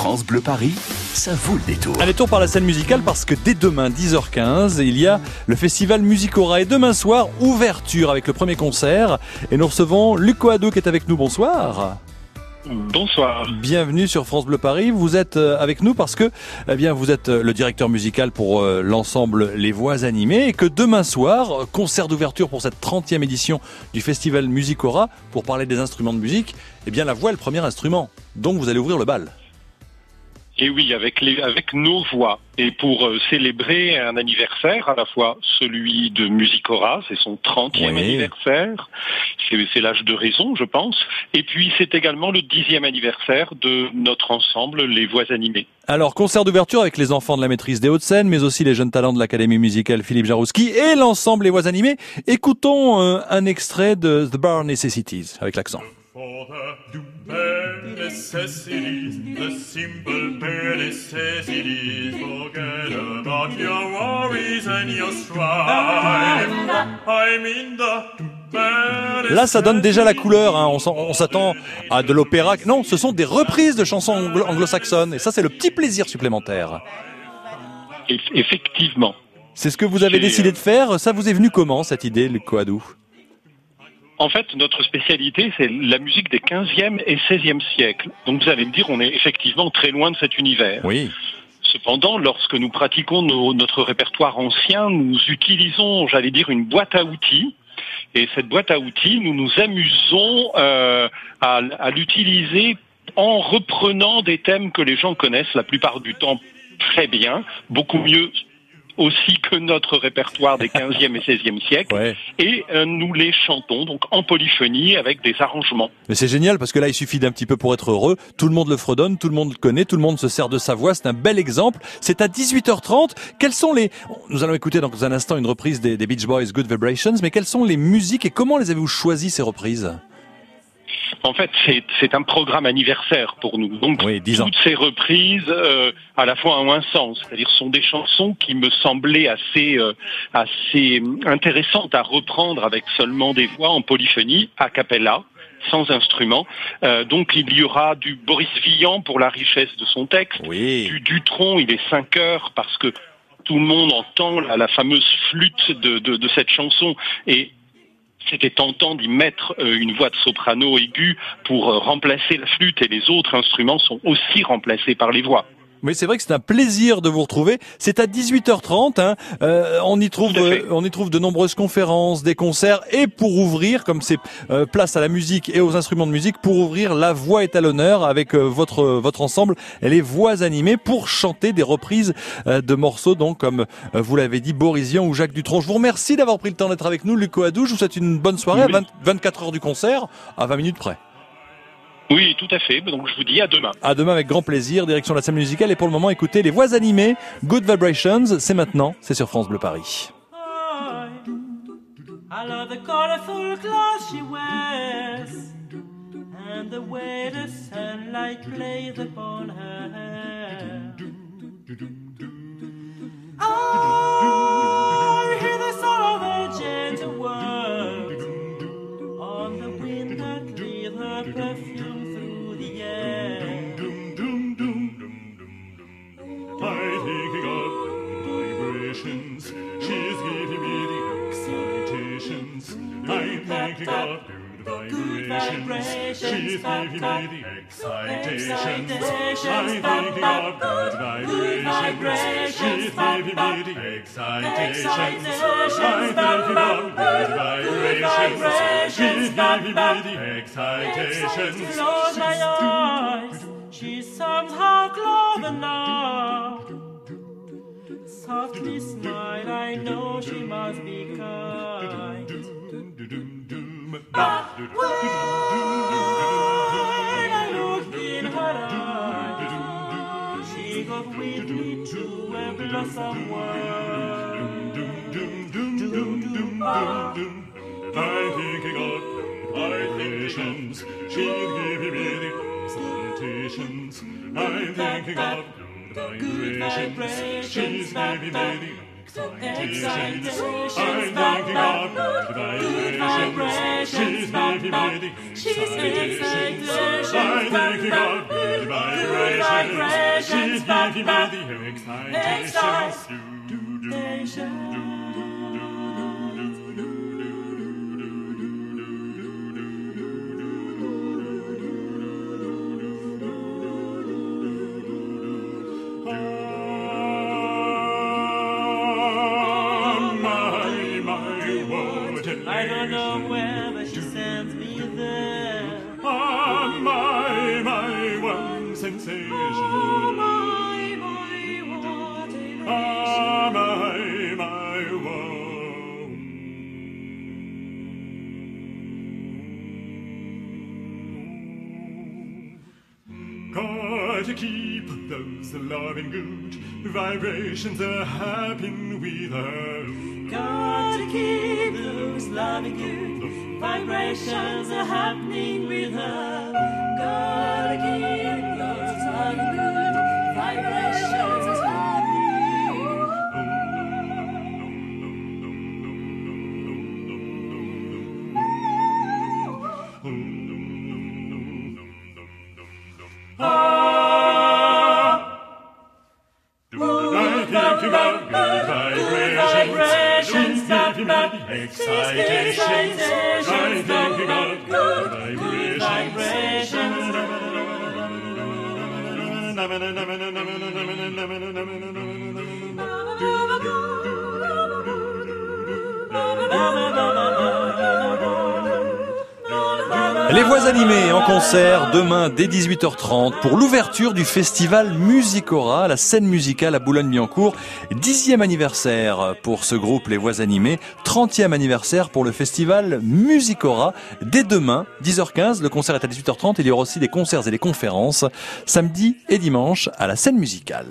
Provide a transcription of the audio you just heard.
France Bleu Paris, ça vaut le détour. Allez, tour par la scène musicale parce que dès demain, 10h15, il y a le festival Musicora. Et demain soir, ouverture avec le premier concert. Et nous recevons Luc Coadou qui est avec nous. Bonsoir. Bonsoir. Bienvenue sur France Bleu Paris. Vous êtes euh, avec nous parce que, eh bien, vous êtes euh, le directeur musical pour euh, l'ensemble Les Voix Animées et que demain soir, concert d'ouverture pour cette 30e édition du festival Musicora pour parler des instruments de musique, eh bien, la voix est le premier instrument. Donc, vous allez ouvrir le bal. Et oui, avec, les, avec nos voix. Et pour euh, célébrer un anniversaire, à la fois celui de Musicora, c'est son 30e Oui. anniversaire, c'est c'est l'âge de raison, je pense. Et puis c'est également le 10e anniversaire de notre ensemble, Les Voix Animées. Alors, concert d'ouverture avec les enfants de la maîtrise des Hauts-de-Seine, mais aussi les jeunes talents de l'Académie musicale Philippe Jarouski et l'ensemble Les Voix animées. Écoutons euh, un extrait de The Bar Necessities avec l'accent. For the bare necessities, the simple bare necessities. Forget about your worries and your strife. I'm in the bare Là, ça donne déjà la couleur. hein. On s'attend à de l'opéra. Non, ce sont des reprises de chansons anglo- anglo-saxonnes. Et ça, c'est le petit plaisir supplémentaire. Effectivement, C'est ce que vous avez décidé euh, de faire. Ça vous est venu comment, cette idée, Luc Coadou? En fait, notre spécialité, c'est la musique des 15e et 16e siècles. Donc vous allez me dire, on est effectivement très loin de cet univers. Oui. Cependant, lorsque nous pratiquons nos- notre répertoire ancien, nous utilisons, j'allais dire, une boîte à outils. Et cette boîte à outils, nous nous amusons euh, à, à l'utiliser en reprenant des thèmes que les gens connaissent la plupart du temps très bien, beaucoup mieux aussi que notre répertoire des 15e et 16e siècles. Ouais. Et euh, nous les chantons donc en polyphonie avec des arrangements. Mais c'est génial parce que là, il suffit d'un petit peu pour être heureux. Tout le monde le fredonne, tout le monde le connaît, tout le monde se sert de sa voix. C'est un bel exemple. C'est à 18h30. Quels sont les... Nous allons écouter dans un instant une reprise des, des Beach Boys, Good Vibrations. Mais quelles sont les musiques et comment les avez-vous choisies, ces reprises? En fait, c'est- c'est un programme anniversaire pour nous. Donc, Oui, 10 ans. toutes ces reprises, euh, à la fois ont un sens. C'est-à-dire, sont des chansons qui me semblaient assez, euh, assez intéressantes à reprendre avec seulement des voix en polyphonie, a cappella, sans instrument. Euh, donc, il y aura du Boris Vian pour la richesse de son texte, Oui. du Dutron, il est 5 heures parce que tout le monde entend la, la fameuse flûte de, de, de cette chanson et c'était tentant d'y mettre euh, une voix de soprano aiguë pour euh, remplacer la flûte et les autres instruments sont aussi remplacés par les voix. Mais c'est vrai que c'est un plaisir de vous retrouver. C'est à 18h30. Hein. Euh, on y trouve, euh, on y trouve de nombreuses conférences, des concerts, et pour ouvrir, comme c'est euh, place à la musique et aux instruments de musique, pour ouvrir, la voix est à l'honneur avec euh, votre votre ensemble, les voix animées pour chanter des reprises euh, de morceaux, donc comme euh, vous l'avez dit, Borisian ou Jacques Dutronc. Je vous remercie d'avoir pris le temps d'être avec nous, Luco Adou. Je vous souhaite une bonne soirée Oui. à 20 24 heures du concert, à 20 minutes près. Oui, tout à fait. Donc je vous dis à demain. À demain avec grand plaisir, direction la scène musicale et pour le moment écoutez les voix animées, Good Vibrations, c'est maintenant, c'est sur France Bleu Paris. I love the colorful clothes she wears and the way the sunlight plays upon her hair. She's giving me the excitations. I'm of good vibrations. She's giving me the excitations. I'm of good vibrations. She's giving me the excitations. Close my eyes, she's somehow closer now. Softly smile, I know she must be kind. To a blossom world. I'm thinking of vibrations. She's giving me the excitations. I'm thinking of good vibrations. She's giving me the Excitations I'm knocking on good vibrations She's motivating excitations I'm knocking on good vibrations She's motivating excitations I don't know where, but she sends me there. Ah, my, my, one sensation. Oh my, Gotta keep those loving good vibrations are happening with her. Got to keep those loving good vibrations are happening with excitations. I think about good vibrations. Les voix animées en concert demain dès 18h30 pour l'ouverture du festival Musicora, la scène musicale à Boulogne-Billancourt. Dixième anniversaire pour ce groupe Les Voix animées, 30e anniversaire pour le festival Musicora. Dès demain, 10h15, le concert est à 18h30. Il y aura aussi des concerts et des conférences samedi et dimanche à la scène musicale.